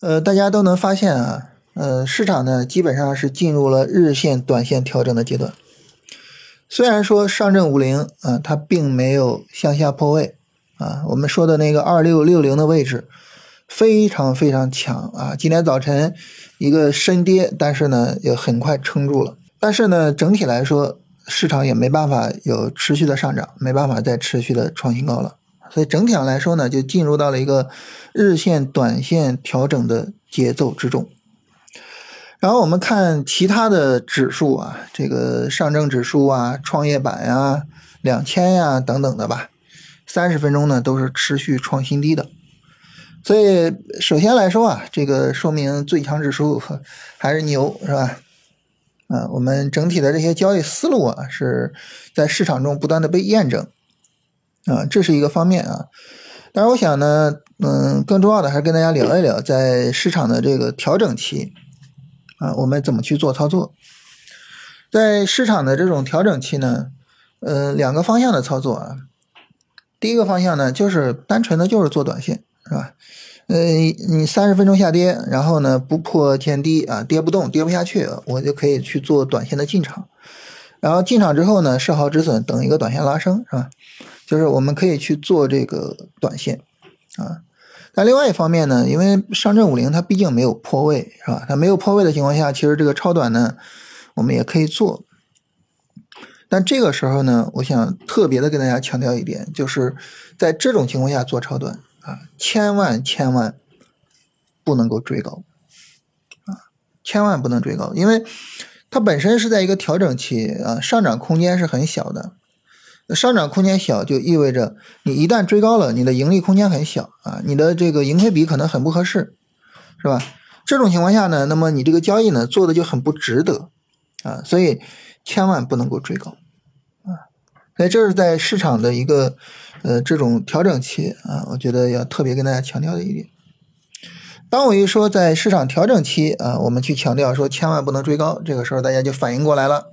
呃，大家都能发现啊，呃，市场呢基本上是进入了日线、短线调整的阶段。虽然说上证五零啊，它并没有向下破位啊，我们说的那个二六六零的位置非常非常强啊。今天早晨一个深跌，但是呢也很快撑住了。但是呢，整体来说，市场也没办法有持续的上涨，没办法再持续的创新高了。所以整体上来说呢，就进入到了一个日线、短线调整的节奏之中。然后我们看其他的指数啊，这个上证指数啊、创业板呀、两千呀等等的吧，三十分钟呢都是持续创新低的。所以首先来说啊，这个说明最强指数还是牛，是吧？啊，我们整体的这些交易思路啊，是在市场中不断的被验证。啊，这是一个方面啊，当然，我想呢，嗯，更重要的还是跟大家聊一聊，在市场的这个调整期啊，我们怎么去做操作？在市场的这种调整期呢，呃，两个方向的操作啊，第一个方向呢，就是单纯的就是做短线，是吧？呃，你三十分钟下跌，然后呢不破前低啊，跌不动，跌不下去，我就可以去做短线的进场，然后进场之后呢，设好止损，等一个短线拉升，是吧？就是我们可以去做这个短线，啊，那另外一方面呢，因为上证五零它毕竟没有破位，是吧？它没有破位的情况下，其实这个超短呢，我们也可以做。但这个时候呢，我想特别的跟大家强调一点，就是在这种情况下做超短啊，千万千万不能够追高，啊，千万不能追高，因为它本身是在一个调整期啊，上涨空间是很小的。那上涨空间小，就意味着你一旦追高了，你的盈利空间很小啊，你的这个盈亏比可能很不合适，是吧？这种情况下呢，那么你这个交易呢做的就很不值得啊，所以千万不能够追高啊。所以这是在市场的一个呃这种调整期啊，我觉得要特别跟大家强调的一点。当我一说在市场调整期啊，我们去强调说千万不能追高，这个时候大家就反应过来了，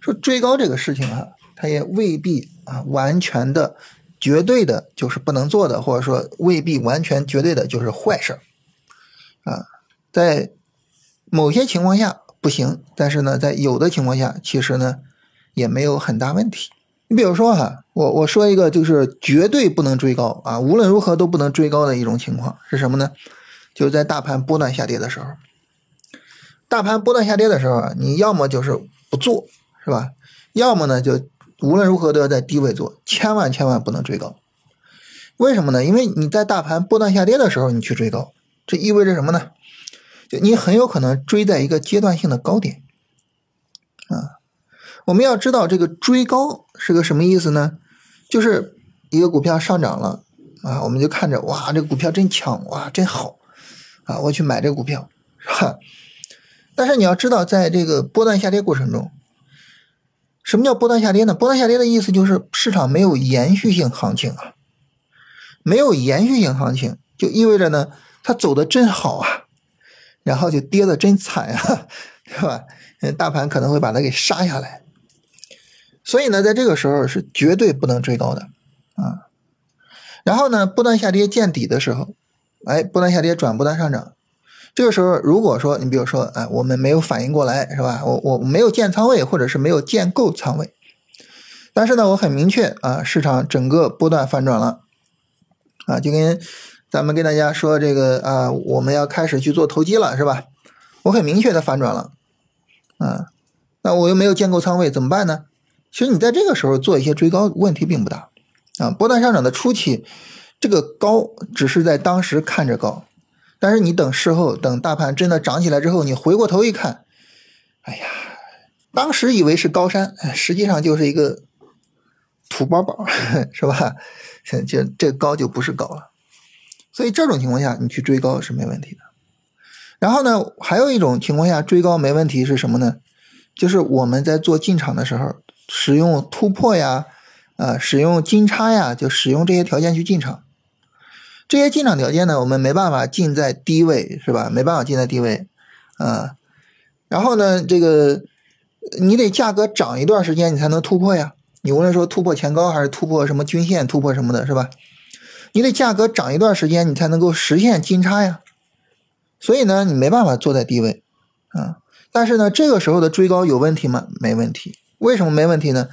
说追高这个事情啊。它也未必啊，完全的、绝对的，就是不能做的，或者说未必完全绝对的就是坏事儿啊。在某些情况下不行，但是呢，在有的情况下，其实呢也没有很大问题。你比如说哈，我我说一个就是绝对不能追高啊，无论如何都不能追高的一种情况是什么呢？就是在大盘波段下跌的时候，大盘波段下跌的时候，你要么就是不做，是吧？要么呢就。无论如何都要在低位做，千万千万不能追高。为什么呢？因为你在大盘波段下跌的时候，你去追高，这意味着什么呢？就你很有可能追在一个阶段性的高点。啊，我们要知道这个追高是个什么意思呢？就是一个股票上涨了啊，我们就看着哇，这个股票真强，哇，真好啊，我去买这个股票，是吧？但是你要知道，在这个波段下跌过程中。什么叫波段下跌呢？波段下跌的意思就是市场没有延续性行情啊，没有延续性行情，就意味着呢，它走的真好啊，然后就跌的真惨啊，对吧？嗯大盘可能会把它给杀下来，所以呢，在这个时候是绝对不能追高的啊。然后呢，波段下跌见底的时候，哎，波段下跌转波段上涨。这个时候，如果说你比如说，哎，我们没有反应过来，是吧？我我没有建仓位，或者是没有建够仓位，但是呢，我很明确啊，市场整个波段反转了，啊，就跟咱们跟大家说这个啊，我们要开始去做投机了，是吧？我很明确的反转了，啊，那我又没有建够仓位，怎么办呢？其实你在这个时候做一些追高，问题并不大，啊，波段上涨的初期，这个高只是在当时看着高。但是你等事后，等大盘真的涨起来之后，你回过头一看，哎呀，当时以为是高山，实际上就是一个土包包，是吧？这这高就不是高了。所以这种情况下，你去追高是没问题的。然后呢，还有一种情况下追高没问题是什么呢？就是我们在做进场的时候，使用突破呀，啊，使用金叉呀，就使用这些条件去进场。这些进场条件呢，我们没办法进在低位，是吧？没办法进在低位，啊，然后呢，这个你得价格涨一段时间，你才能突破呀。你无论说突破前高还是突破什么均线，突破什么的，是吧？你得价格涨一段时间，你才能够实现金叉呀，所以呢，你没办法坐在低位啊。但是呢，这个时候的追高有问题吗？没问题。为什么没问题呢？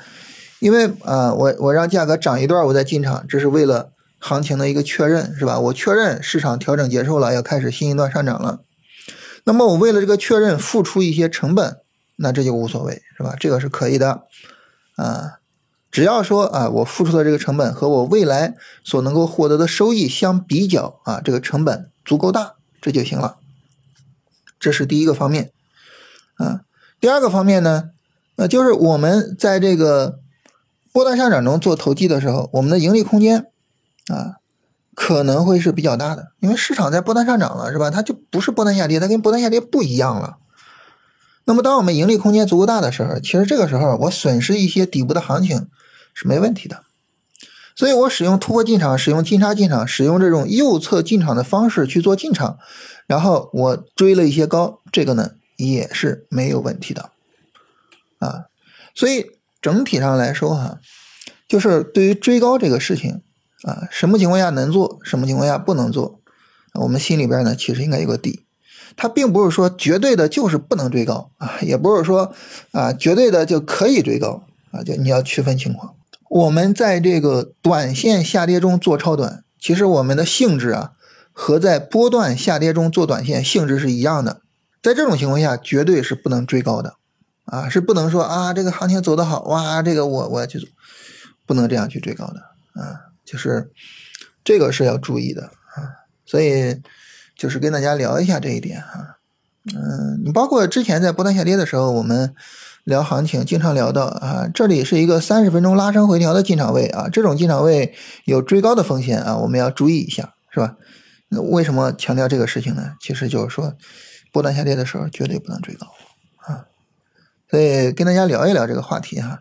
因为啊，我我让价格涨一段，我再进场，这是为了行情的一个确认，是吧？我确认市场调整结束了，要开始新一段上涨了。那么我为了这个确认，付出一些成本，那这就无所谓，是吧？这个是可以的啊。只要说啊，我付出的这个成本和我未来所能够获得的收益相比较啊，这个成本足够大，这就行了。这是第一个方面啊。第二个方面呢，呃，就是我们在这个波段上涨中做投机的时候，我们的盈利空间啊可能会是比较大的，因为市场在波段上涨了，是吧？它就不是波段下跌，它跟波段下跌不一样了。那么，当我们盈利空间足够大的时候，其实这个时候我损失一些底部的行情是没问题的。所以我使用突破进场、使用金叉进场、使用这种右侧进场的方式去做进场，然后我追了一些高，这个呢也是没有问题的啊。所以整体上来说哈，就是对于追高这个事情啊，什么情况下能做，什么情况下不能做，我们心里边呢其实应该有个底。它并不是说绝对的就是不能追高啊，也不是说啊绝对的就可以追高啊，就你要区分情况。我们在这个短线下跌中做超短，其实我们的性质啊和在波段下跌中做短线性质是一样的。在这种情况下，绝对是不能追高的啊，是不能说啊这个行情走得好哇，这个我我要去做，不能这样去追高的啊，就是这个是要注意的啊，所以。就是跟大家聊一下这一点哈，嗯，你包括之前在波段下跌的时候，我们聊行情，经常聊到啊，这里是一个三十分钟拉升回调的进场位啊，这种进场位有追高的风险啊，我们要注意一下，是吧？那为什么强调这个事情呢？其实就是说，波段下跌的时候绝对不能追高啊，所以跟大家聊一聊这个话题哈。